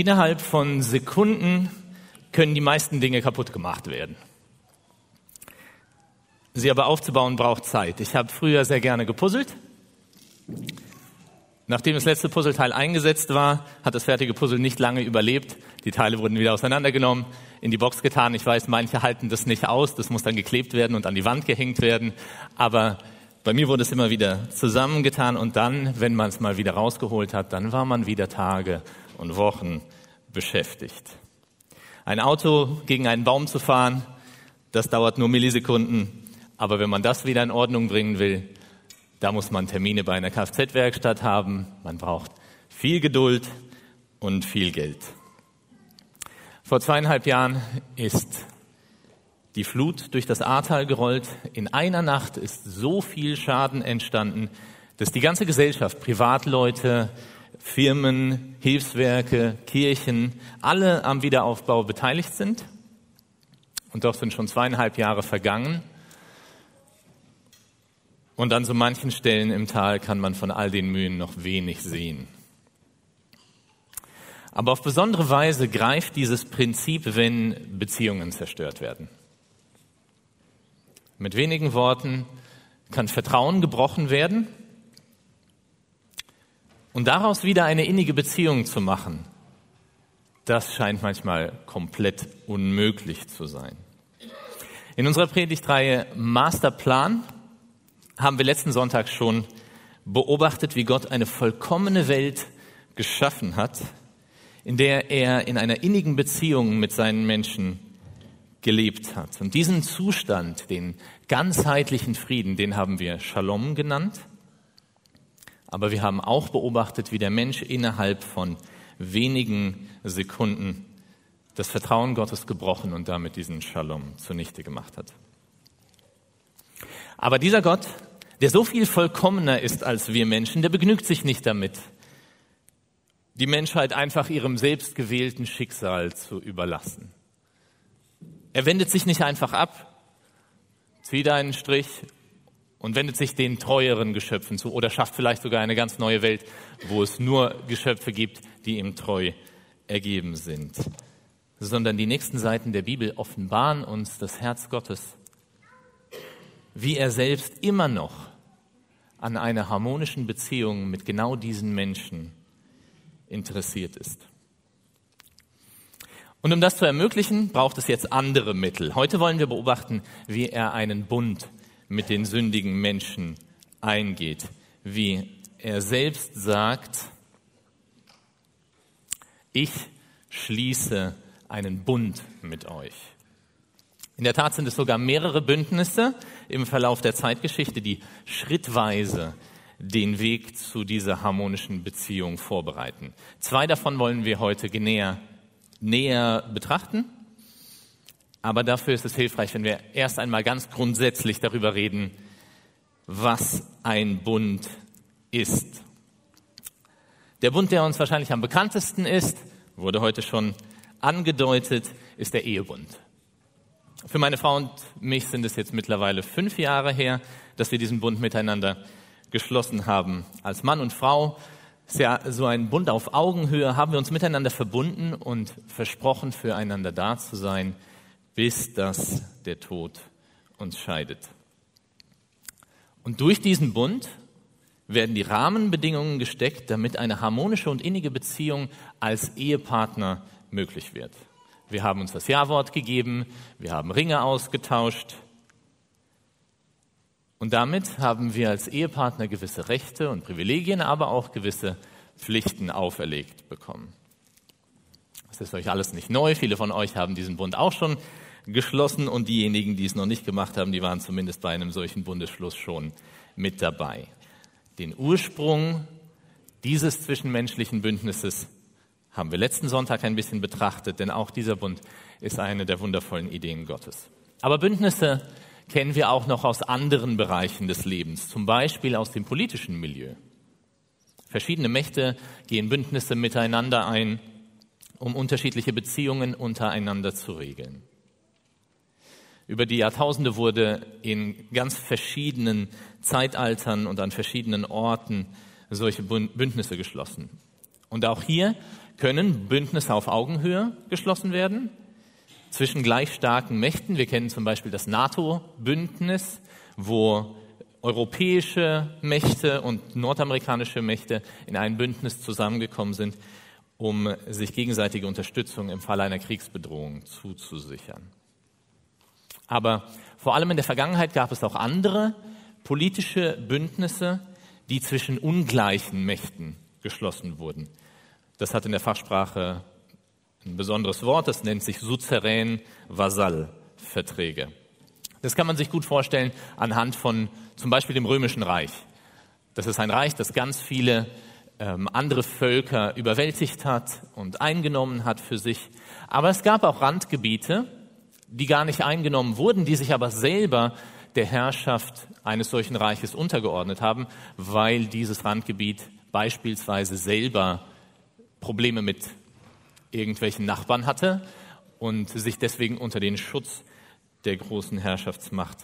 Innerhalb von Sekunden können die meisten Dinge kaputt gemacht werden. Sie aber aufzubauen braucht Zeit. Ich habe früher sehr gerne gepuzzelt. Nachdem das letzte Puzzleteil eingesetzt war, hat das fertige Puzzle nicht lange überlebt. Die Teile wurden wieder auseinandergenommen, in die Box getan. Ich weiß, manche halten das nicht aus. Das muss dann geklebt werden und an die Wand gehängt werden. Aber bei mir wurde es immer wieder zusammengetan und dann, wenn man es mal wieder rausgeholt hat, dann war man wieder Tage und Wochen beschäftigt. Ein Auto gegen einen Baum zu fahren, das dauert nur Millisekunden. Aber wenn man das wieder in Ordnung bringen will, da muss man Termine bei einer Kfz-Werkstatt haben. Man braucht viel Geduld und viel Geld. Vor zweieinhalb Jahren ist die Flut durch das Ahrtal gerollt. In einer Nacht ist so viel Schaden entstanden, dass die ganze Gesellschaft, Privatleute, Firmen, Hilfswerke, Kirchen, alle am Wiederaufbau beteiligt sind. Und doch sind schon zweieinhalb Jahre vergangen. Und an so manchen Stellen im Tal kann man von all den Mühen noch wenig sehen. Aber auf besondere Weise greift dieses Prinzip, wenn Beziehungen zerstört werden. Mit wenigen Worten kann Vertrauen gebrochen werden und daraus wieder eine innige Beziehung zu machen. Das scheint manchmal komplett unmöglich zu sein. In unserer Predigtreihe Masterplan haben wir letzten Sonntag schon beobachtet, wie Gott eine vollkommene Welt geschaffen hat, in der er in einer innigen Beziehung mit seinen Menschen gelebt hat. Und diesen Zustand, den ganzheitlichen Frieden, den haben wir Shalom genannt. Aber wir haben auch beobachtet, wie der Mensch innerhalb von wenigen Sekunden das Vertrauen Gottes gebrochen und damit diesen Shalom zunichte gemacht hat. Aber dieser Gott der so viel vollkommener ist als wir Menschen, der begnügt sich nicht damit, die Menschheit einfach ihrem selbstgewählten Schicksal zu überlassen. Er wendet sich nicht einfach ab, zieht einen Strich und wendet sich den treueren Geschöpfen zu oder schafft vielleicht sogar eine ganz neue Welt, wo es nur Geschöpfe gibt, die ihm treu ergeben sind. Sondern die nächsten Seiten der Bibel offenbaren uns das Herz Gottes, wie er selbst immer noch an einer harmonischen Beziehung mit genau diesen Menschen interessiert ist. Und um das zu ermöglichen, braucht es jetzt andere Mittel. Heute wollen wir beobachten, wie er einen Bund mit den sündigen Menschen eingeht, wie er selbst sagt, ich schließe einen Bund mit euch. In der Tat sind es sogar mehrere Bündnisse im Verlauf der Zeitgeschichte, die schrittweise den Weg zu dieser harmonischen Beziehung vorbereiten. Zwei davon wollen wir heute näher, näher betrachten. Aber dafür ist es hilfreich, wenn wir erst einmal ganz grundsätzlich darüber reden, was ein Bund ist. Der Bund, der uns wahrscheinlich am bekanntesten ist, wurde heute schon angedeutet, ist der Ehebund. Für meine Frau und mich sind es jetzt mittlerweile fünf Jahre her, dass wir diesen Bund miteinander geschlossen haben. Als Mann und Frau ist ja so ein Bund auf Augenhöhe, haben wir uns miteinander verbunden und versprochen, füreinander da zu sein, bis dass der Tod uns scheidet. Und durch diesen Bund werden die Rahmenbedingungen gesteckt, damit eine harmonische und innige Beziehung als Ehepartner möglich wird. Wir haben uns das Ja-Wort gegeben, wir haben Ringe ausgetauscht. Und damit haben wir als Ehepartner gewisse Rechte und Privilegien, aber auch gewisse Pflichten auferlegt bekommen. Das ist euch alles nicht neu. Viele von euch haben diesen Bund auch schon geschlossen und diejenigen, die es noch nicht gemacht haben, die waren zumindest bei einem solchen Bundesschluss schon mit dabei. Den Ursprung dieses zwischenmenschlichen Bündnisses haben wir letzten Sonntag ein bisschen betrachtet, denn auch dieser Bund ist eine der wundervollen Ideen Gottes. Aber Bündnisse kennen wir auch noch aus anderen Bereichen des Lebens, zum Beispiel aus dem politischen Milieu. Verschiedene Mächte gehen Bündnisse miteinander ein, um unterschiedliche Beziehungen untereinander zu regeln. Über die Jahrtausende wurde in ganz verschiedenen Zeitaltern und an verschiedenen Orten solche Bündnisse geschlossen. Und auch hier können Bündnisse auf Augenhöhe geschlossen werden zwischen gleich starken Mächten. Wir kennen zum Beispiel das NATO-Bündnis, wo europäische Mächte und nordamerikanische Mächte in ein Bündnis zusammengekommen sind, um sich gegenseitige Unterstützung im Falle einer Kriegsbedrohung zuzusichern. Aber vor allem in der Vergangenheit gab es auch andere politische Bündnisse, die zwischen ungleichen Mächten geschlossen wurden. Das hat in der Fachsprache ein besonderes Wort, das nennt sich Suzerän-Vasall-Verträge. Das kann man sich gut vorstellen anhand von zum Beispiel dem Römischen Reich. Das ist ein Reich, das ganz viele ähm, andere Völker überwältigt hat und eingenommen hat für sich. Aber es gab auch Randgebiete, die gar nicht eingenommen wurden, die sich aber selber der Herrschaft eines solchen Reiches untergeordnet haben, weil dieses Randgebiet beispielsweise selber Probleme mit irgendwelchen Nachbarn hatte und sich deswegen unter den Schutz der großen Herrschaftsmacht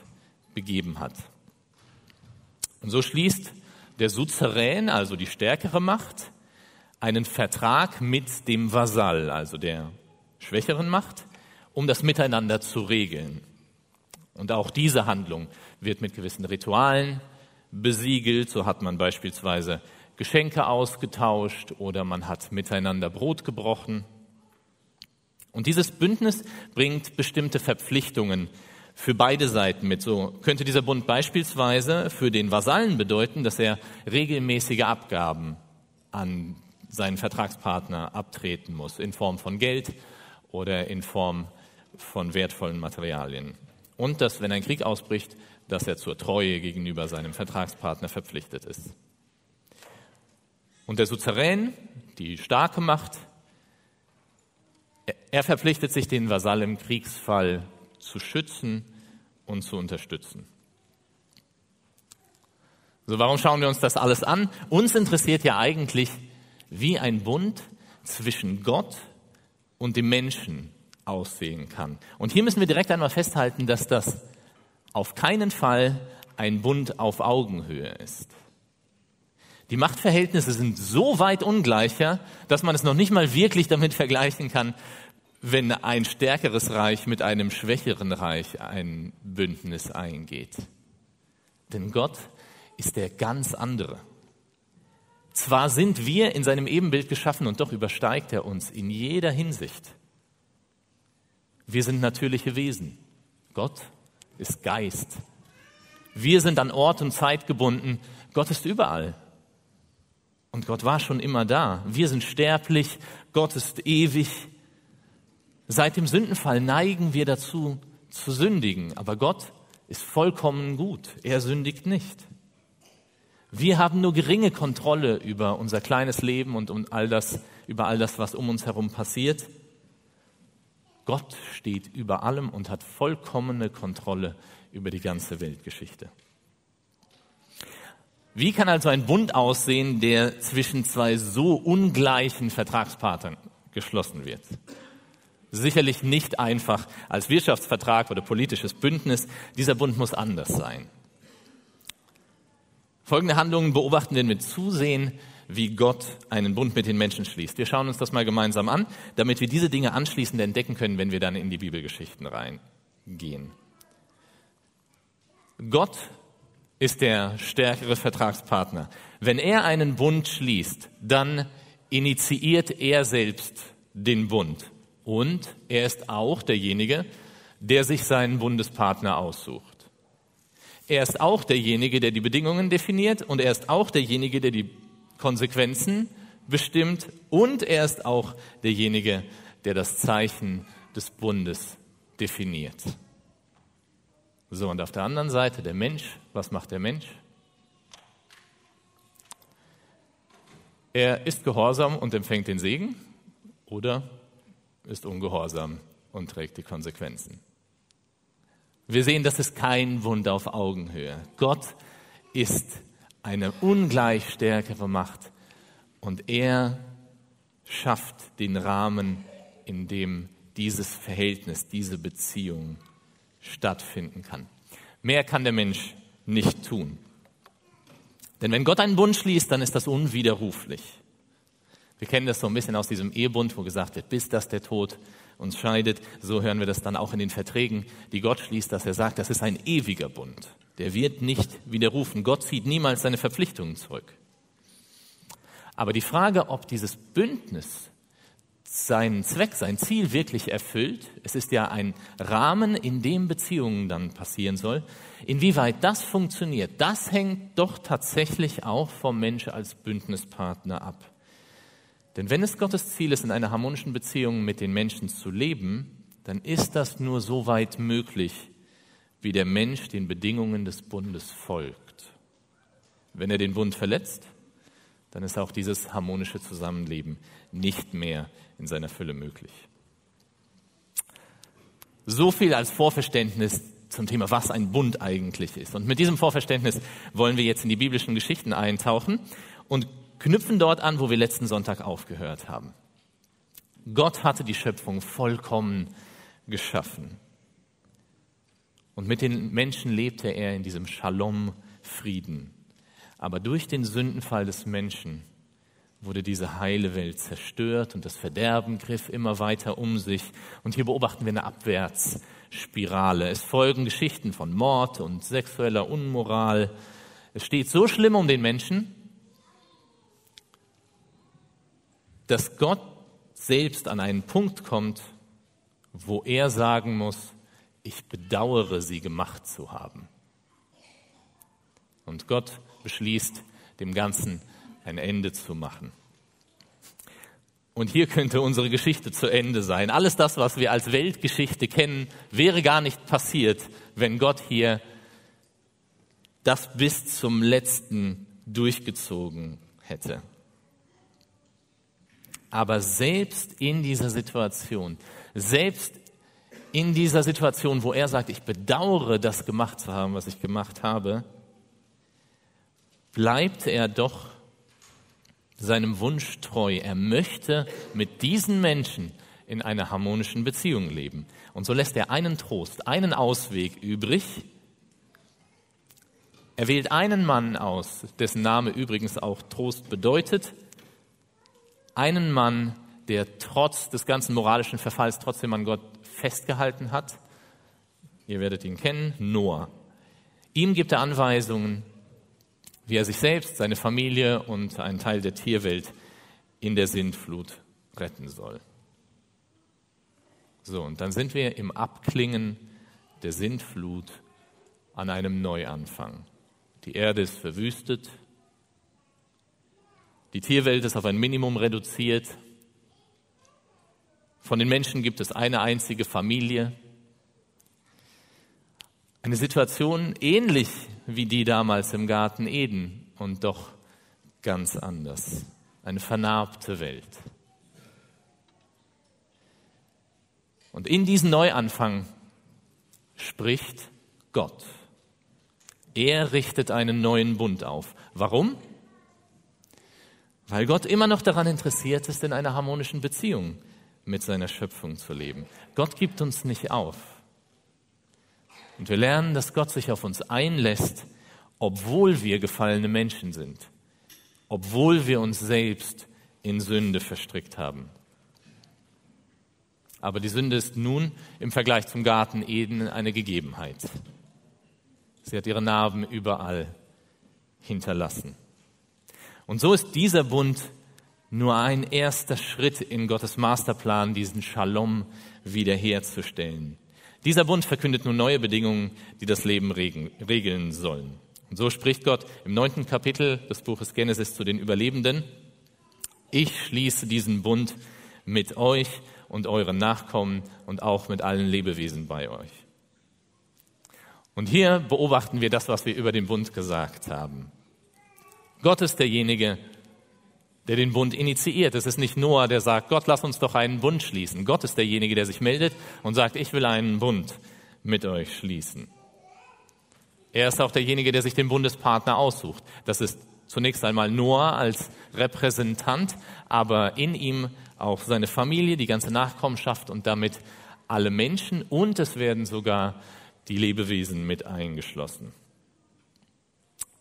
begeben hat. Und so schließt der Suzerän, also die stärkere Macht, einen Vertrag mit dem Vasall, also der schwächeren Macht, um das Miteinander zu regeln. Und auch diese Handlung wird mit gewissen Ritualen besiegelt. So hat man beispielsweise Geschenke ausgetauscht oder man hat miteinander Brot gebrochen. Und dieses Bündnis bringt bestimmte Verpflichtungen für beide Seiten mit. So könnte dieser Bund beispielsweise für den Vasallen bedeuten, dass er regelmäßige Abgaben an seinen Vertragspartner abtreten muss, in Form von Geld oder in Form von wertvollen Materialien. Und dass, wenn ein Krieg ausbricht, dass er zur Treue gegenüber seinem Vertragspartner verpflichtet ist. Und der Suzerän, die starke Macht, er verpflichtet sich, den Vasall im Kriegsfall zu schützen und zu unterstützen. So, warum schauen wir uns das alles an? Uns interessiert ja eigentlich, wie ein Bund zwischen Gott und dem Menschen aussehen kann. Und hier müssen wir direkt einmal festhalten, dass das auf keinen Fall ein Bund auf Augenhöhe ist. Die Machtverhältnisse sind so weit ungleicher, dass man es noch nicht mal wirklich damit vergleichen kann, wenn ein stärkeres Reich mit einem schwächeren Reich ein Bündnis eingeht. Denn Gott ist der ganz andere. Zwar sind wir in seinem Ebenbild geschaffen und doch übersteigt er uns in jeder Hinsicht. Wir sind natürliche Wesen. Gott ist Geist. Wir sind an Ort und Zeit gebunden. Gott ist überall. Und Gott war schon immer da. Wir sind sterblich. Gott ist ewig. Seit dem Sündenfall neigen wir dazu, zu sündigen. Aber Gott ist vollkommen gut. Er sündigt nicht. Wir haben nur geringe Kontrolle über unser kleines Leben und um all das, über all das, was um uns herum passiert. Gott steht über allem und hat vollkommene Kontrolle über die ganze Weltgeschichte. Wie kann also ein Bund aussehen, der zwischen zwei so ungleichen Vertragspartnern geschlossen wird? Sicherlich nicht einfach als Wirtschaftsvertrag oder politisches Bündnis. Dieser Bund muss anders sein. Folgende Handlungen beobachten wir mit Zusehen wie Gott einen Bund mit den Menschen schließt. Wir schauen uns das mal gemeinsam an, damit wir diese Dinge anschließend entdecken können, wenn wir dann in die Bibelgeschichten reingehen. Gott ist der stärkere Vertragspartner. Wenn er einen Bund schließt, dann initiiert er selbst den Bund. Und er ist auch derjenige, der sich seinen Bundespartner aussucht. Er ist auch derjenige, der die Bedingungen definiert und er ist auch derjenige, der die Konsequenzen bestimmt und er ist auch derjenige, der das Zeichen des Bundes definiert. So, und auf der anderen Seite der Mensch, was macht der Mensch? Er ist gehorsam und empfängt den Segen oder ist ungehorsam und trägt die Konsequenzen. Wir sehen, das ist kein Wunder auf Augenhöhe. Gott ist eine ungleich stärkere Macht. Und er schafft den Rahmen, in dem dieses Verhältnis, diese Beziehung stattfinden kann. Mehr kann der Mensch nicht tun. Denn wenn Gott einen Bund schließt, dann ist das unwiderruflich. Wir kennen das so ein bisschen aus diesem Ehebund, wo gesagt wird, bis dass der Tod uns scheidet. So hören wir das dann auch in den Verträgen, die Gott schließt, dass er sagt, das ist ein ewiger Bund. Der wird nicht widerrufen. Gott zieht niemals seine Verpflichtungen zurück. Aber die Frage, ob dieses Bündnis seinen Zweck, sein Ziel wirklich erfüllt, es ist ja ein Rahmen, in dem Beziehungen dann passieren soll, inwieweit das funktioniert, das hängt doch tatsächlich auch vom Mensch als Bündnispartner ab. Denn wenn es Gottes Ziel ist, in einer harmonischen Beziehung mit den Menschen zu leben, dann ist das nur so weit möglich, wie der Mensch den Bedingungen des Bundes folgt. Wenn er den Bund verletzt, dann ist auch dieses harmonische Zusammenleben nicht mehr in seiner Fülle möglich. So viel als Vorverständnis zum Thema, was ein Bund eigentlich ist. Und mit diesem Vorverständnis wollen wir jetzt in die biblischen Geschichten eintauchen und knüpfen dort an, wo wir letzten Sonntag aufgehört haben. Gott hatte die Schöpfung vollkommen geschaffen. Und mit den Menschen lebte er in diesem Shalom-Frieden. Aber durch den Sündenfall des Menschen wurde diese heile Welt zerstört und das Verderben griff immer weiter um sich. Und hier beobachten wir eine Abwärtsspirale. Es folgen Geschichten von Mord und sexueller Unmoral. Es steht so schlimm um den Menschen, dass Gott selbst an einen Punkt kommt, wo er sagen muss, ich bedauere sie gemacht zu haben. Und Gott beschließt, dem Ganzen ein Ende zu machen. Und hier könnte unsere Geschichte zu Ende sein. Alles das, was wir als Weltgeschichte kennen, wäre gar nicht passiert, wenn Gott hier das bis zum letzten durchgezogen hätte. Aber selbst in dieser Situation, selbst in dieser Situation, wo er sagt, ich bedauere, das gemacht zu haben, was ich gemacht habe, bleibt er doch seinem Wunsch treu. Er möchte mit diesen Menschen in einer harmonischen Beziehung leben. Und so lässt er einen Trost, einen Ausweg übrig. Er wählt einen Mann aus, dessen Name übrigens auch Trost bedeutet. Einen Mann, der trotz des ganzen moralischen Verfalls trotzdem an Gott festgehalten hat. Ihr werdet ihn kennen, Noah. Ihm gibt er Anweisungen, wie er sich selbst, seine Familie und einen Teil der Tierwelt in der Sintflut retten soll. So, und dann sind wir im Abklingen der Sintflut an einem Neuanfang. Die Erde ist verwüstet, die Tierwelt ist auf ein Minimum reduziert, von den Menschen gibt es eine einzige Familie. Eine Situation ähnlich wie die damals im Garten Eden und doch ganz anders. Eine vernarbte Welt. Und in diesen Neuanfang spricht Gott. Er richtet einen neuen Bund auf. Warum? Weil Gott immer noch daran interessiert ist, in einer harmonischen Beziehung mit seiner Schöpfung zu leben. Gott gibt uns nicht auf. Und wir lernen, dass Gott sich auf uns einlässt, obwohl wir gefallene Menschen sind, obwohl wir uns selbst in Sünde verstrickt haben. Aber die Sünde ist nun im Vergleich zum Garten Eden eine Gegebenheit. Sie hat ihre Narben überall hinterlassen. Und so ist dieser Bund nur ein erster Schritt in Gottes Masterplan, diesen Shalom wiederherzustellen. Dieser Bund verkündet nun neue Bedingungen, die das Leben regeln sollen. Und so spricht Gott im neunten Kapitel des Buches Genesis zu den Überlebenden. Ich schließe diesen Bund mit euch und euren Nachkommen und auch mit allen Lebewesen bei euch. Und hier beobachten wir das, was wir über den Bund gesagt haben. Gott ist derjenige, der den Bund initiiert. Es ist nicht Noah, der sagt, Gott, lass uns doch einen Bund schließen. Gott ist derjenige, der sich meldet und sagt, ich will einen Bund mit euch schließen. Er ist auch derjenige, der sich den Bundespartner aussucht. Das ist zunächst einmal Noah als Repräsentant, aber in ihm auch seine Familie, die ganze Nachkommenschaft und damit alle Menschen und es werden sogar die Lebewesen mit eingeschlossen.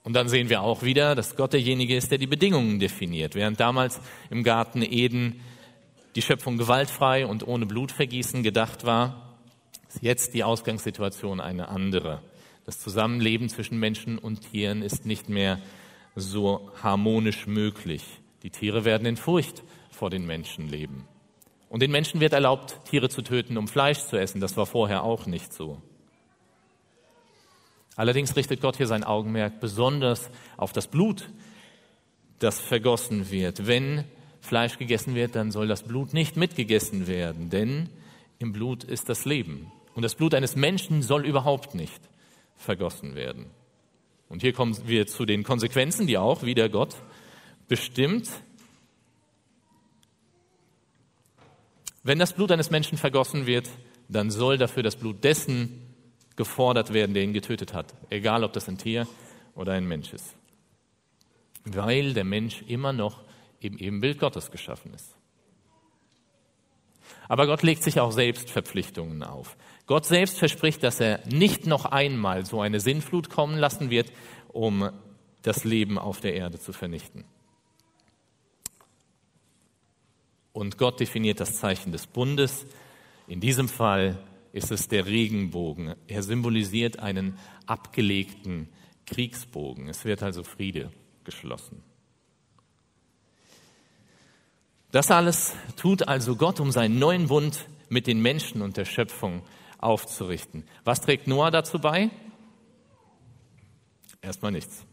Und dann sehen wir auch wieder, dass Gott derjenige ist, der die Bedingungen definiert. Während damals im Garten Eden die Schöpfung gewaltfrei und ohne Blutvergießen gedacht war, ist jetzt die Ausgangssituation eine andere. Das Zusammenleben zwischen Menschen und Tieren ist nicht mehr so harmonisch möglich. Die Tiere werden in Furcht vor den Menschen leben. Und den Menschen wird erlaubt, Tiere zu töten, um Fleisch zu essen. Das war vorher auch nicht so. Allerdings richtet Gott hier sein Augenmerk besonders auf das Blut, das vergossen wird. Wenn Fleisch gegessen wird, dann soll das Blut nicht mitgegessen werden, denn im Blut ist das Leben. Und das Blut eines Menschen soll überhaupt nicht vergossen werden. Und hier kommen wir zu den Konsequenzen, die auch wieder Gott bestimmt. Wenn das Blut eines Menschen vergossen wird, dann soll dafür das Blut dessen gefordert werden, der ihn getötet hat, egal ob das ein Tier oder ein Mensch ist. Weil der Mensch immer noch im Ebenbild Gottes geschaffen ist. Aber Gott legt sich auch selbst Verpflichtungen auf. Gott selbst verspricht, dass er nicht noch einmal so eine Sinnflut kommen lassen wird, um das Leben auf der Erde zu vernichten. Und Gott definiert das Zeichen des Bundes. In diesem Fall ist es der Regenbogen. Er symbolisiert einen abgelegten Kriegsbogen. Es wird also Friede geschlossen. Das alles tut also Gott, um seinen neuen Bund mit den Menschen und der Schöpfung aufzurichten. Was trägt Noah dazu bei? Erstmal nichts.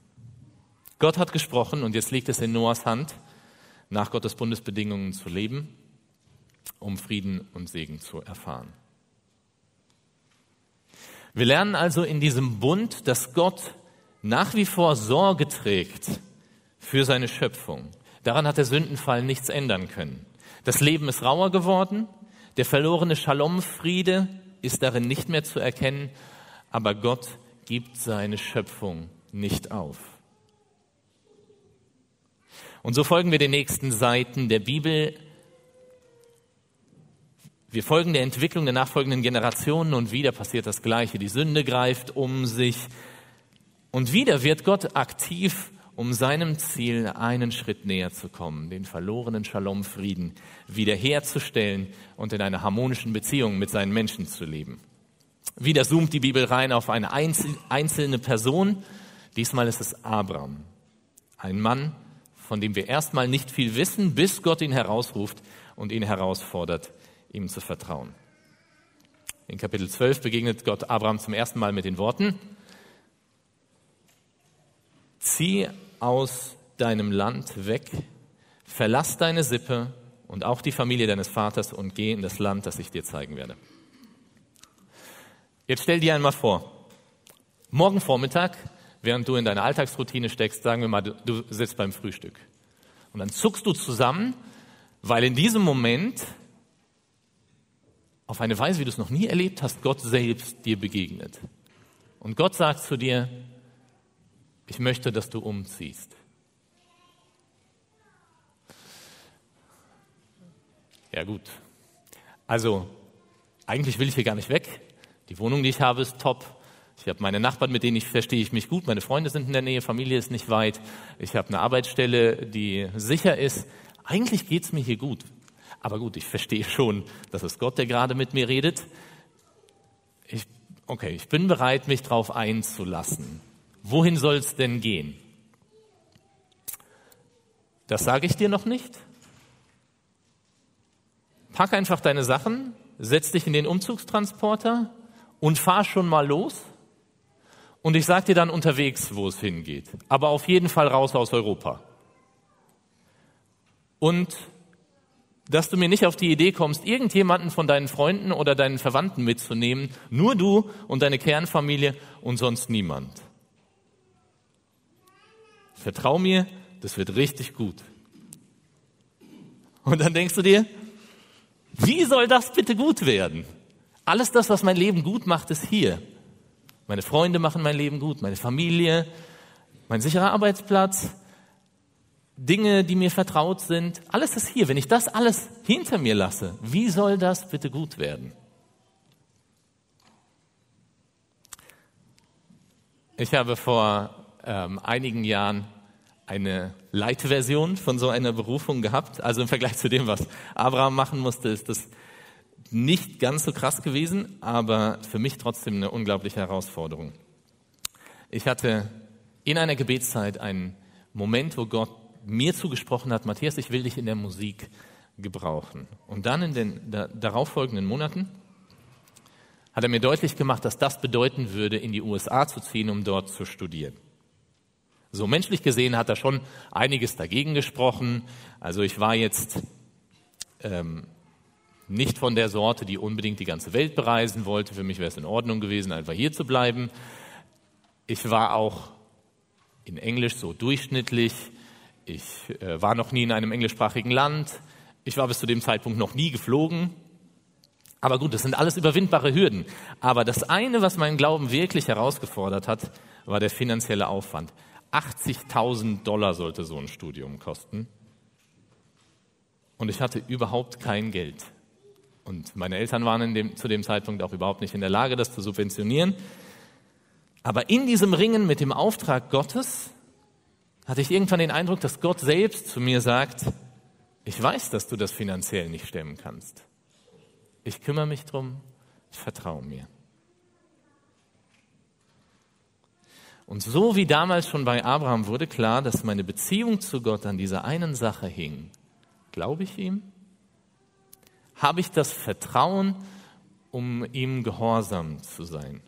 Gott hat gesprochen und jetzt liegt es in Noahs Hand, nach Gottes Bundesbedingungen zu leben, um Frieden und Segen zu erfahren. Wir lernen also in diesem Bund, dass Gott nach wie vor Sorge trägt für seine Schöpfung. Daran hat der Sündenfall nichts ändern können. Das Leben ist rauer geworden, der verlorene Shalom-Friede ist darin nicht mehr zu erkennen, aber Gott gibt seine Schöpfung nicht auf. Und so folgen wir den nächsten Seiten der Bibel wir folgen der Entwicklung der nachfolgenden Generationen und wieder passiert das Gleiche. Die Sünde greift um sich und wieder wird Gott aktiv, um seinem Ziel einen Schritt näher zu kommen, den verlorenen Shalom-Frieden wiederherzustellen und in einer harmonischen Beziehung mit seinen Menschen zu leben. Wieder zoomt die Bibel rein auf eine einzelne Person. Diesmal ist es Abraham, ein Mann, von dem wir erstmal nicht viel wissen, bis Gott ihn herausruft und ihn herausfordert, ihm zu vertrauen. In Kapitel 12 begegnet Gott Abraham zum ersten Mal mit den Worten, zieh aus deinem Land weg, verlass deine Sippe und auch die Familie deines Vaters und geh in das Land, das ich dir zeigen werde. Jetzt stell dir einmal vor, morgen Vormittag, während du in deiner Alltagsroutine steckst, sagen wir mal, du, du sitzt beim Frühstück. Und dann zuckst du zusammen, weil in diesem Moment auf eine Weise, wie du es noch nie erlebt hast, Gott selbst dir begegnet. Und Gott sagt zu dir, ich möchte, dass du umziehst. Ja gut. Also, eigentlich will ich hier gar nicht weg. Die Wohnung, die ich habe, ist top. Ich habe meine Nachbarn, mit denen ich verstehe ich mich gut. Meine Freunde sind in der Nähe, Familie ist nicht weit. Ich habe eine Arbeitsstelle, die sicher ist. Eigentlich geht es mir hier gut. Aber gut, ich verstehe schon, dass es Gott, der gerade mit mir redet. Ich, okay, ich bin bereit, mich darauf einzulassen. Wohin soll es denn gehen? Das sage ich dir noch nicht. Pack einfach deine Sachen, setz dich in den Umzugstransporter und fahr schon mal los. Und ich sage dir dann unterwegs, wo es hingeht. Aber auf jeden Fall raus aus Europa. Und dass du mir nicht auf die Idee kommst, irgendjemanden von deinen Freunden oder deinen Verwandten mitzunehmen, nur du und deine Kernfamilie und sonst niemand. Vertrau mir, das wird richtig gut. Und dann denkst du dir, wie soll das bitte gut werden? Alles das, was mein Leben gut macht, ist hier. Meine Freunde machen mein Leben gut, meine Familie, mein sicherer Arbeitsplatz, Dinge, die mir vertraut sind, alles ist hier. Wenn ich das alles hinter mir lasse, wie soll das bitte gut werden? Ich habe vor ähm, einigen Jahren eine Light-Version von so einer Berufung gehabt. Also im Vergleich zu dem, was Abraham machen musste, ist das nicht ganz so krass gewesen, aber für mich trotzdem eine unglaubliche Herausforderung. Ich hatte in einer Gebetszeit einen Moment, wo Gott mir zugesprochen hat, Matthias, ich will dich in der Musik gebrauchen. Und dann in den darauffolgenden Monaten hat er mir deutlich gemacht, dass das bedeuten würde, in die USA zu ziehen, um dort zu studieren. So menschlich gesehen hat er schon einiges dagegen gesprochen. Also ich war jetzt ähm, nicht von der Sorte, die unbedingt die ganze Welt bereisen wollte. Für mich wäre es in Ordnung gewesen, einfach hier zu bleiben. Ich war auch in Englisch so durchschnittlich. Ich äh, war noch nie in einem englischsprachigen Land. Ich war bis zu dem Zeitpunkt noch nie geflogen. Aber gut, das sind alles überwindbare Hürden. Aber das eine, was meinen Glauben wirklich herausgefordert hat, war der finanzielle Aufwand. 80.000 Dollar sollte so ein Studium kosten. Und ich hatte überhaupt kein Geld. Und meine Eltern waren dem, zu dem Zeitpunkt auch überhaupt nicht in der Lage, das zu subventionieren. Aber in diesem Ringen mit dem Auftrag Gottes hatte ich irgendwann den Eindruck, dass Gott selbst zu mir sagt, ich weiß, dass du das finanziell nicht stemmen kannst ich kümmere mich drum, vertraue mir. Und so wie damals schon bei Abraham wurde klar, dass meine Beziehung zu Gott an dieser einen Sache hing. Glaube ich ihm? Habe ich das Vertrauen, um ihm gehorsam zu sein?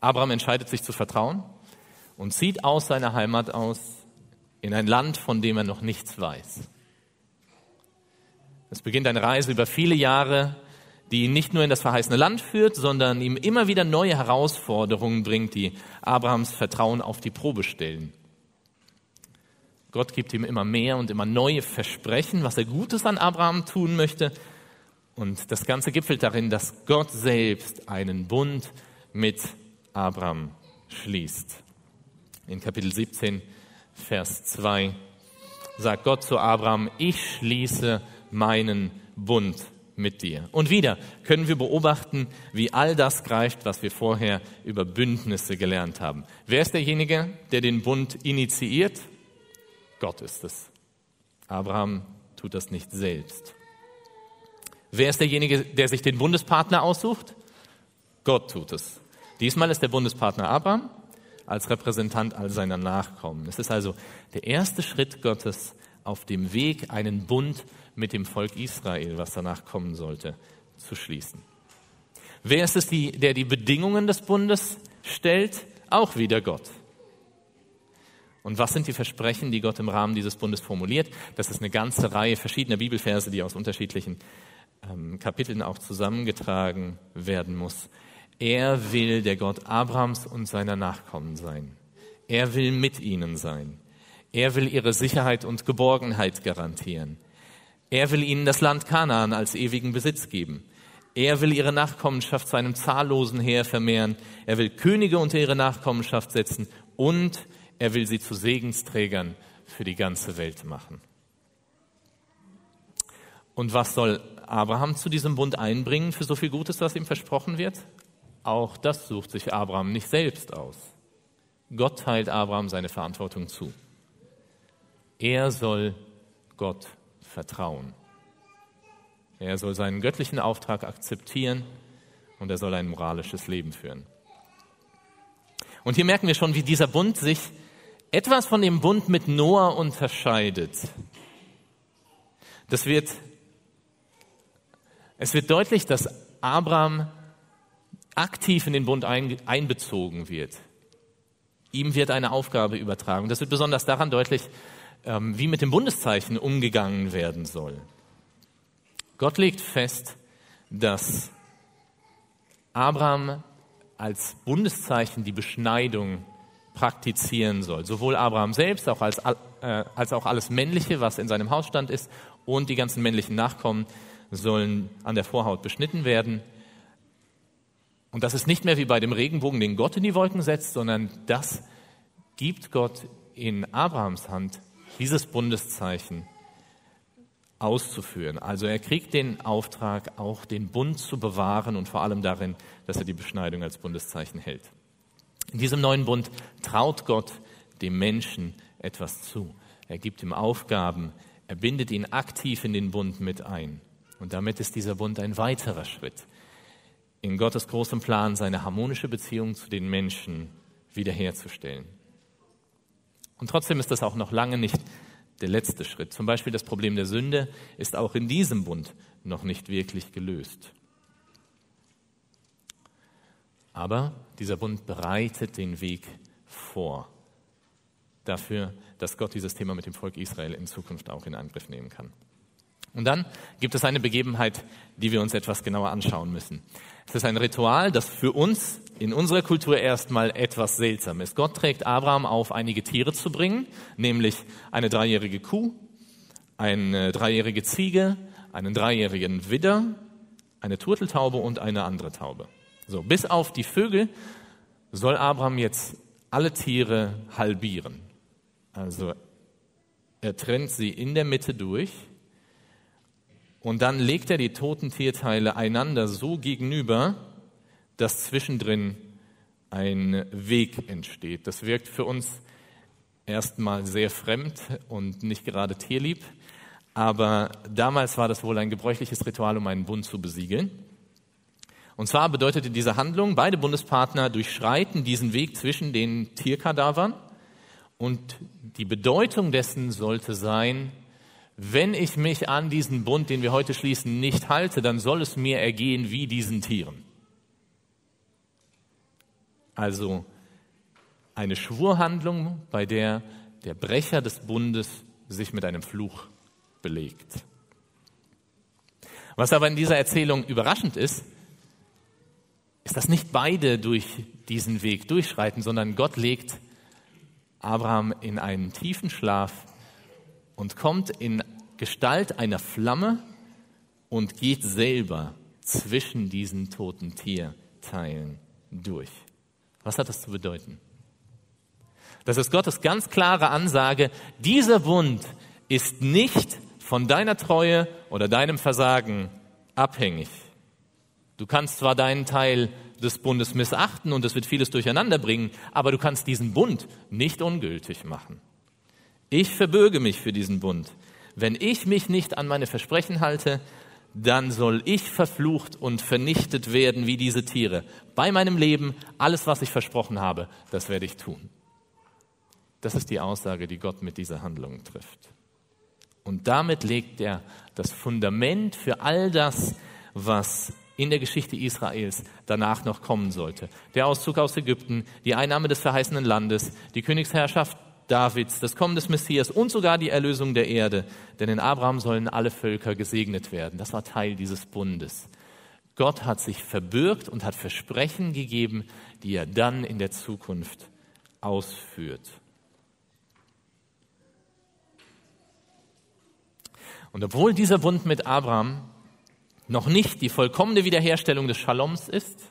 Abraham entscheidet sich zu vertrauen und zieht aus seiner Heimat aus in ein Land, von dem er noch nichts weiß. Es beginnt eine Reise über viele Jahre, die ihn nicht nur in das verheißene Land führt, sondern ihm immer wieder neue Herausforderungen bringt, die Abrahams Vertrauen auf die Probe stellen. Gott gibt ihm immer mehr und immer neue Versprechen, was er Gutes an Abraham tun möchte. Und das Ganze gipfelt darin, dass Gott selbst einen Bund mit Abraham schließt. In Kapitel 17, Vers 2 sagt Gott zu Abraham, ich schließe meinen Bund mit dir. Und wieder können wir beobachten, wie all das greift, was wir vorher über Bündnisse gelernt haben. Wer ist derjenige, der den Bund initiiert? Gott ist es. Abraham tut das nicht selbst. Wer ist derjenige, der sich den Bundespartner aussucht? Gott tut es. Diesmal ist der Bundespartner Abraham als Repräsentant all seiner Nachkommen. Es ist also der erste Schritt Gottes auf dem Weg, einen Bund mit dem Volk Israel, was danach kommen sollte, zu schließen. Wer ist es, die, der die Bedingungen des Bundes stellt? Auch wieder Gott. Und was sind die Versprechen, die Gott im Rahmen dieses Bundes formuliert? Das ist eine ganze Reihe verschiedener Bibelverse, die aus unterschiedlichen ähm, Kapiteln auch zusammengetragen werden muss. Er will der Gott Abrahams und seiner Nachkommen sein. Er will mit ihnen sein. Er will ihre Sicherheit und Geborgenheit garantieren. Er will ihnen das Land Kanaan als ewigen Besitz geben. Er will ihre Nachkommenschaft zu einem zahllosen Heer vermehren. Er will Könige unter ihre Nachkommenschaft setzen und er will sie zu Segensträgern für die ganze Welt machen. Und was soll Abraham zu diesem Bund einbringen für so viel Gutes, was ihm versprochen wird? Auch das sucht sich Abraham nicht selbst aus. Gott teilt Abraham seine Verantwortung zu. Er soll Gott vertrauen. Er soll seinen göttlichen Auftrag akzeptieren und er soll ein moralisches Leben führen. Und hier merken wir schon, wie dieser Bund sich etwas von dem Bund mit Noah unterscheidet. Das wird, es wird deutlich, dass Abraham aktiv in den Bund einbezogen wird. Ihm wird eine Aufgabe übertragen. Das wird besonders daran deutlich, ähm, wie mit dem Bundeszeichen umgegangen werden soll. Gott legt fest, dass Abraham als Bundeszeichen die Beschneidung praktizieren soll. Sowohl Abraham selbst auch als, äh, als auch alles Männliche, was in seinem Hausstand ist, und die ganzen männlichen Nachkommen sollen an der Vorhaut beschnitten werden. Und das ist nicht mehr wie bei dem Regenbogen, den Gott in die Wolken setzt, sondern das gibt Gott in Abrahams Hand dieses Bundeszeichen auszuführen. Also er kriegt den Auftrag, auch den Bund zu bewahren und vor allem darin, dass er die Beschneidung als Bundeszeichen hält. In diesem neuen Bund traut Gott dem Menschen etwas zu. Er gibt ihm Aufgaben, er bindet ihn aktiv in den Bund mit ein. Und damit ist dieser Bund ein weiterer Schritt in Gottes großem Plan, seine harmonische Beziehung zu den Menschen wiederherzustellen. Und trotzdem ist das auch noch lange nicht der letzte Schritt. Zum Beispiel das Problem der Sünde ist auch in diesem Bund noch nicht wirklich gelöst. Aber dieser Bund bereitet den Weg vor dafür, dass Gott dieses Thema mit dem Volk Israel in Zukunft auch in Angriff nehmen kann. Und dann gibt es eine Begebenheit, die wir uns etwas genauer anschauen müssen. Es ist ein Ritual, das für uns in unserer Kultur erstmal etwas seltsam ist. Gott trägt Abraham auf, einige Tiere zu bringen, nämlich eine dreijährige Kuh, eine dreijährige Ziege, einen dreijährigen Widder, eine Turteltaube und eine andere Taube. So, bis auf die Vögel soll Abraham jetzt alle Tiere halbieren. Also er trennt sie in der Mitte durch und dann legt er die toten Tierteile einander so gegenüber, dass zwischendrin ein Weg entsteht. Das wirkt für uns erstmal sehr fremd und nicht gerade tierlieb, aber damals war das wohl ein gebräuchliches Ritual, um einen Bund zu besiegeln. Und zwar bedeutete diese Handlung, beide Bundespartner durchschreiten diesen Weg zwischen den Tierkadavern und die Bedeutung dessen sollte sein, wenn ich mich an diesen Bund, den wir heute schließen, nicht halte, dann soll es mir ergehen wie diesen Tieren. Also eine Schwurhandlung, bei der der Brecher des Bundes sich mit einem Fluch belegt. Was aber in dieser Erzählung überraschend ist, ist, dass nicht beide durch diesen Weg durchschreiten, sondern Gott legt Abraham in einen tiefen Schlaf und kommt in Gestalt einer Flamme und geht selber zwischen diesen toten Tierteilen durch. Was hat das zu bedeuten? Das ist Gottes ganz klare Ansage, dieser Bund ist nicht von deiner Treue oder deinem Versagen abhängig. Du kannst zwar deinen Teil des Bundes missachten und es wird vieles durcheinander bringen, aber du kannst diesen Bund nicht ungültig machen. Ich verbürge mich für diesen Bund. Wenn ich mich nicht an meine Versprechen halte, dann soll ich verflucht und vernichtet werden wie diese Tiere. Bei meinem Leben, alles, was ich versprochen habe, das werde ich tun. Das ist die Aussage, die Gott mit dieser Handlung trifft. Und damit legt er das Fundament für all das, was in der Geschichte Israels danach noch kommen sollte. Der Auszug aus Ägypten, die Einnahme des verheißenen Landes, die Königsherrschaft Davids, das Kommen des Messias und sogar die Erlösung der Erde. Denn in Abraham sollen alle Völker gesegnet werden. Das war Teil dieses Bundes. Gott hat sich verbürgt und hat Versprechen gegeben, die er dann in der Zukunft ausführt. Und obwohl dieser Bund mit Abraham noch nicht die vollkommene Wiederherstellung des Shaloms ist,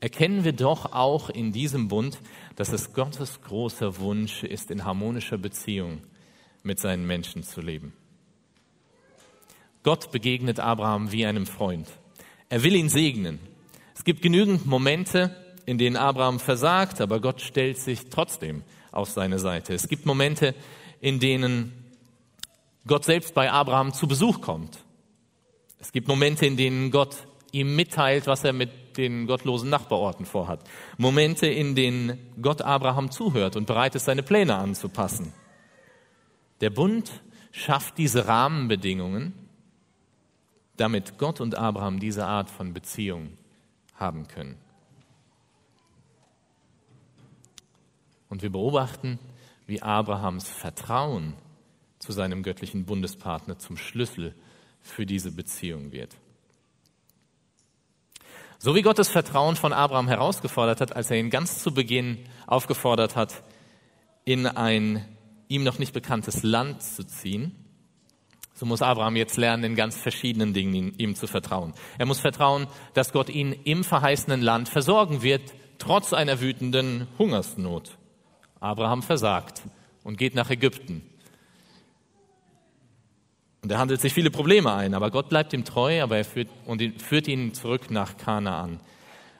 erkennen wir doch auch in diesem Bund, dass es Gottes großer Wunsch ist, in harmonischer Beziehung mit seinen Menschen zu leben. Gott begegnet Abraham wie einem Freund. Er will ihn segnen. Es gibt genügend Momente, in denen Abraham versagt, aber Gott stellt sich trotzdem auf seine Seite. Es gibt Momente, in denen Gott selbst bei Abraham zu Besuch kommt es gibt Momente, in denen Gott ihm mitteilt, was er mit den gottlosen Nachbarorten vorhat. Momente, in denen Gott Abraham zuhört und bereit ist, seine Pläne anzupassen. Der Bund schafft diese Rahmenbedingungen, damit Gott und Abraham diese Art von Beziehung haben können. Und wir beobachten, wie Abrahams Vertrauen zu seinem göttlichen Bundespartner zum Schlüssel für diese Beziehung wird. So wie Gott das Vertrauen von Abraham herausgefordert hat, als er ihn ganz zu Beginn aufgefordert hat, in ein ihm noch nicht bekanntes Land zu ziehen, so muss Abraham jetzt lernen, in ganz verschiedenen Dingen ihm zu vertrauen. Er muss vertrauen, dass Gott ihn im verheißenen Land versorgen wird, trotz einer wütenden Hungersnot. Abraham versagt und geht nach Ägypten. Und er handelt sich viele Probleme ein, aber Gott bleibt ihm treu, aber er führt, und führt ihn zurück nach Kanaan.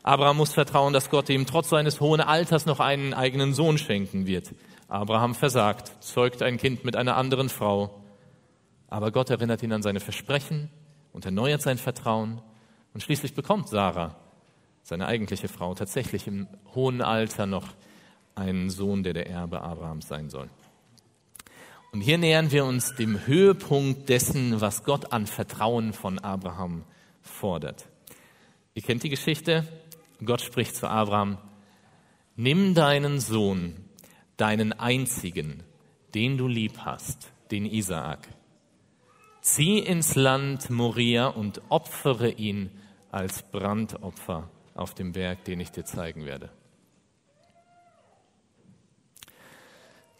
Abraham muss vertrauen, dass Gott ihm trotz seines hohen Alters noch einen eigenen Sohn schenken wird. Abraham versagt, zeugt ein Kind mit einer anderen Frau. Aber Gott erinnert ihn an seine Versprechen und erneuert sein Vertrauen. Und schließlich bekommt Sarah, seine eigentliche Frau, tatsächlich im hohen Alter noch einen Sohn, der der Erbe Abrahams sein soll. Und hier nähern wir uns dem Höhepunkt dessen, was Gott an Vertrauen von Abraham fordert. Ihr kennt die Geschichte. Gott spricht zu Abraham, nimm deinen Sohn, deinen einzigen, den du lieb hast, den Isaak. Zieh ins Land Moria und opfere ihn als Brandopfer auf dem Berg, den ich dir zeigen werde.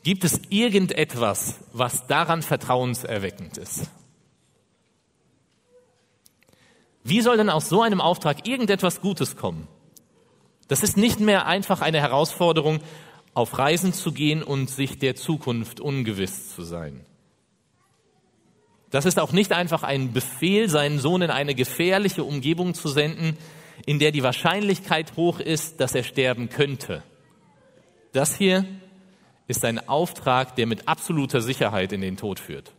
Gibt es irgendetwas, was daran vertrauenserweckend ist? Wie soll denn aus so einem Auftrag irgendetwas Gutes kommen? Das ist nicht mehr einfach eine Herausforderung, auf Reisen zu gehen und sich der Zukunft ungewiss zu sein. Das ist auch nicht einfach ein Befehl, seinen Sohn in eine gefährliche Umgebung zu senden, in der die Wahrscheinlichkeit hoch ist, dass er sterben könnte. Das hier ist ein Auftrag, der mit absoluter Sicherheit in den Tod führt.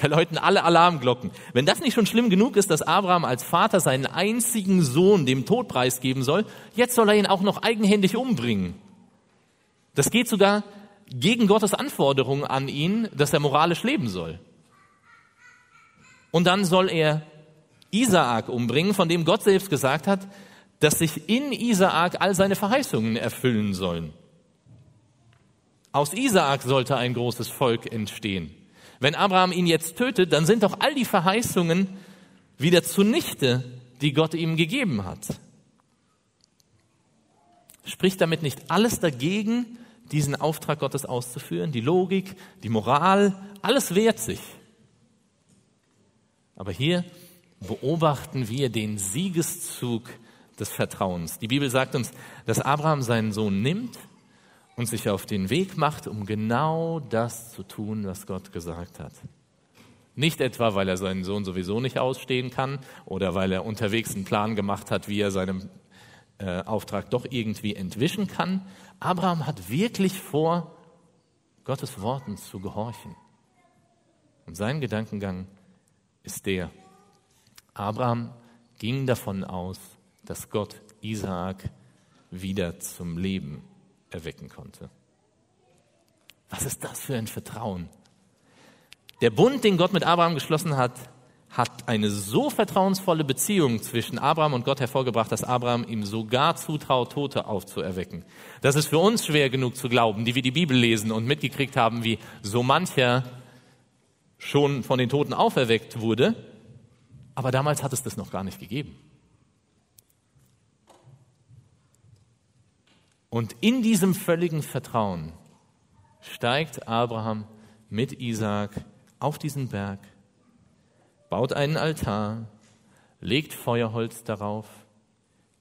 Da läuten alle Alarmglocken. Wenn das nicht schon schlimm genug ist, dass Abraham als Vater seinen einzigen Sohn dem Tod preisgeben soll, jetzt soll er ihn auch noch eigenhändig umbringen. Das geht sogar gegen Gottes Anforderungen an ihn, dass er moralisch leben soll. Und dann soll er Isaak umbringen, von dem Gott selbst gesagt hat, dass sich in Isaak all seine Verheißungen erfüllen sollen. Aus Isaak sollte ein großes Volk entstehen. Wenn Abraham ihn jetzt tötet, dann sind doch all die Verheißungen wieder zunichte, die Gott ihm gegeben hat. Spricht damit nicht alles dagegen, diesen Auftrag Gottes auszuführen? Die Logik, die Moral, alles wehrt sich. Aber hier beobachten wir den Siegeszug des Vertrauens. Die Bibel sagt uns, dass Abraham seinen Sohn nimmt und sich auf den Weg macht, um genau das zu tun, was Gott gesagt hat. Nicht etwa, weil er seinen Sohn sowieso nicht ausstehen kann oder weil er unterwegs einen Plan gemacht hat, wie er seinem äh, Auftrag doch irgendwie entwischen kann. Abraham hat wirklich vor, Gottes Worten zu gehorchen. Und sein Gedankengang ist der, Abraham ging davon aus, dass Gott Isaak wieder zum Leben erwecken konnte. Was ist das für ein Vertrauen? Der Bund, den Gott mit Abraham geschlossen hat, hat eine so vertrauensvolle Beziehung zwischen Abraham und Gott hervorgebracht, dass Abraham ihm sogar zutraut, Tote aufzuerwecken. Das ist für uns schwer genug zu glauben, die wir die Bibel lesen und mitgekriegt haben, wie so mancher schon von den Toten auferweckt wurde. Aber damals hat es das noch gar nicht gegeben. Und in diesem völligen Vertrauen steigt Abraham mit Isaak auf diesen Berg, baut einen Altar, legt Feuerholz darauf,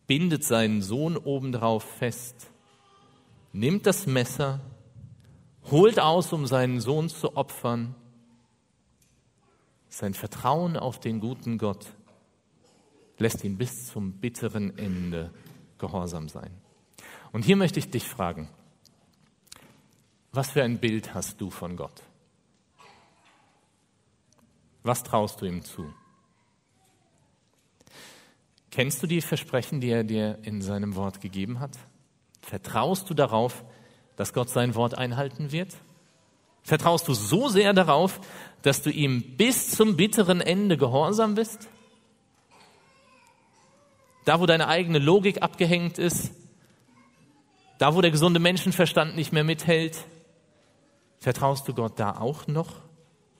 bindet seinen Sohn obendrauf fest, nimmt das Messer, holt aus, um seinen Sohn zu opfern. Sein Vertrauen auf den guten Gott lässt ihn bis zum bitteren Ende gehorsam sein. Und hier möchte ich dich fragen, was für ein Bild hast du von Gott? Was traust du ihm zu? Kennst du die Versprechen, die er dir in seinem Wort gegeben hat? Vertraust du darauf, dass Gott sein Wort einhalten wird? Vertraust du so sehr darauf, dass du ihm bis zum bitteren Ende gehorsam bist? Da, wo deine eigene Logik abgehängt ist, da, wo der gesunde Menschenverstand nicht mehr mithält, vertraust du Gott da auch noch,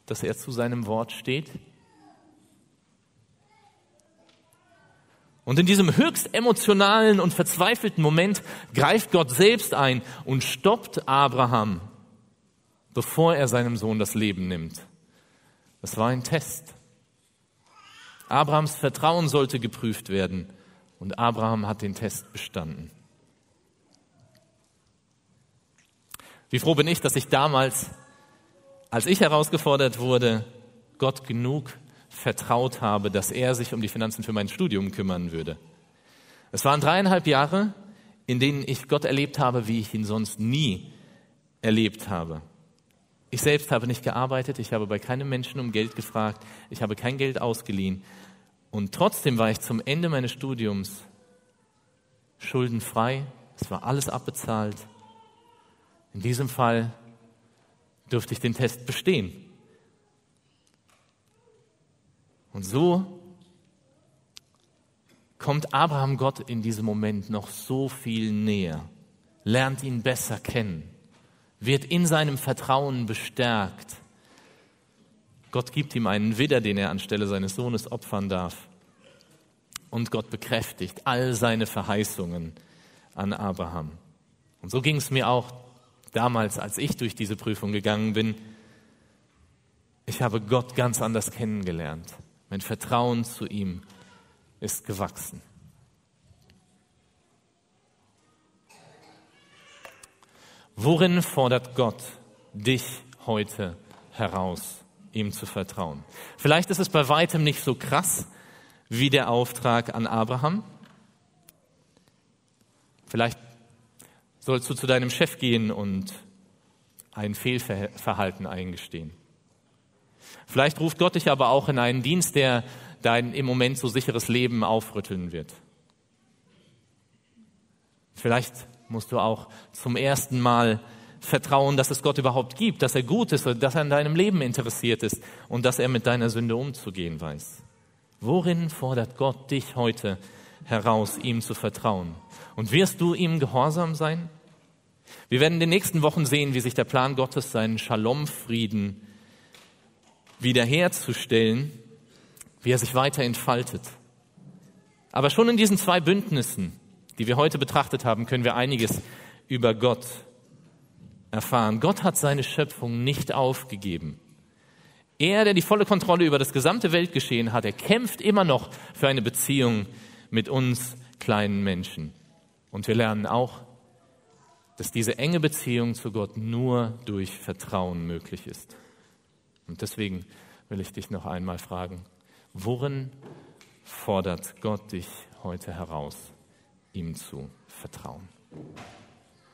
dass er zu seinem Wort steht? Und in diesem höchst emotionalen und verzweifelten Moment greift Gott selbst ein und stoppt Abraham, bevor er seinem Sohn das Leben nimmt. Das war ein Test. Abrahams Vertrauen sollte geprüft werden und Abraham hat den Test bestanden. Wie froh bin ich, dass ich damals, als ich herausgefordert wurde, Gott genug vertraut habe, dass er sich um die Finanzen für mein Studium kümmern würde. Es waren dreieinhalb Jahre, in denen ich Gott erlebt habe, wie ich ihn sonst nie erlebt habe. Ich selbst habe nicht gearbeitet, ich habe bei keinem Menschen um Geld gefragt, ich habe kein Geld ausgeliehen. Und trotzdem war ich zum Ende meines Studiums schuldenfrei, es war alles abbezahlt. In diesem Fall durfte ich den Test bestehen. Und so kommt Abraham Gott in diesem Moment noch so viel näher, lernt ihn besser kennen, wird in seinem Vertrauen bestärkt. Gott gibt ihm einen Widder, den er anstelle seines Sohnes opfern darf. Und Gott bekräftigt all seine Verheißungen an Abraham. Und so ging es mir auch damals, als ich durch diese Prüfung gegangen bin. Ich habe Gott ganz anders kennengelernt. Mein Vertrauen zu ihm ist gewachsen. Worin fordert Gott dich heute heraus, ihm zu vertrauen? Vielleicht ist es bei weitem nicht so krass wie der Auftrag an Abraham. Vielleicht sollst du zu deinem Chef gehen und ein Fehlverhalten eingestehen. Vielleicht ruft Gott dich aber auch in einen Dienst, der dein im Moment so sicheres Leben aufrütteln wird. Vielleicht musst du auch zum ersten Mal vertrauen, dass es Gott überhaupt gibt, dass er gut ist, dass er an deinem Leben interessiert ist und dass er mit deiner Sünde umzugehen weiß. Worin fordert Gott dich heute heraus, ihm zu vertrauen? Und wirst du ihm gehorsam sein? Wir werden in den nächsten Wochen sehen, wie sich der Plan Gottes, seinen Shalom-Frieden wiederherzustellen, wie er sich weiter entfaltet. Aber schon in diesen zwei Bündnissen, die wir heute betrachtet haben, können wir einiges über Gott erfahren. Gott hat seine Schöpfung nicht aufgegeben. Er, der die volle Kontrolle über das gesamte Weltgeschehen hat, er kämpft immer noch für eine Beziehung mit uns kleinen Menschen. Und wir lernen auch, dass diese enge Beziehung zu Gott nur durch Vertrauen möglich ist. Und deswegen will ich dich noch einmal fragen, worin fordert Gott dich heute heraus, ihm zu vertrauen?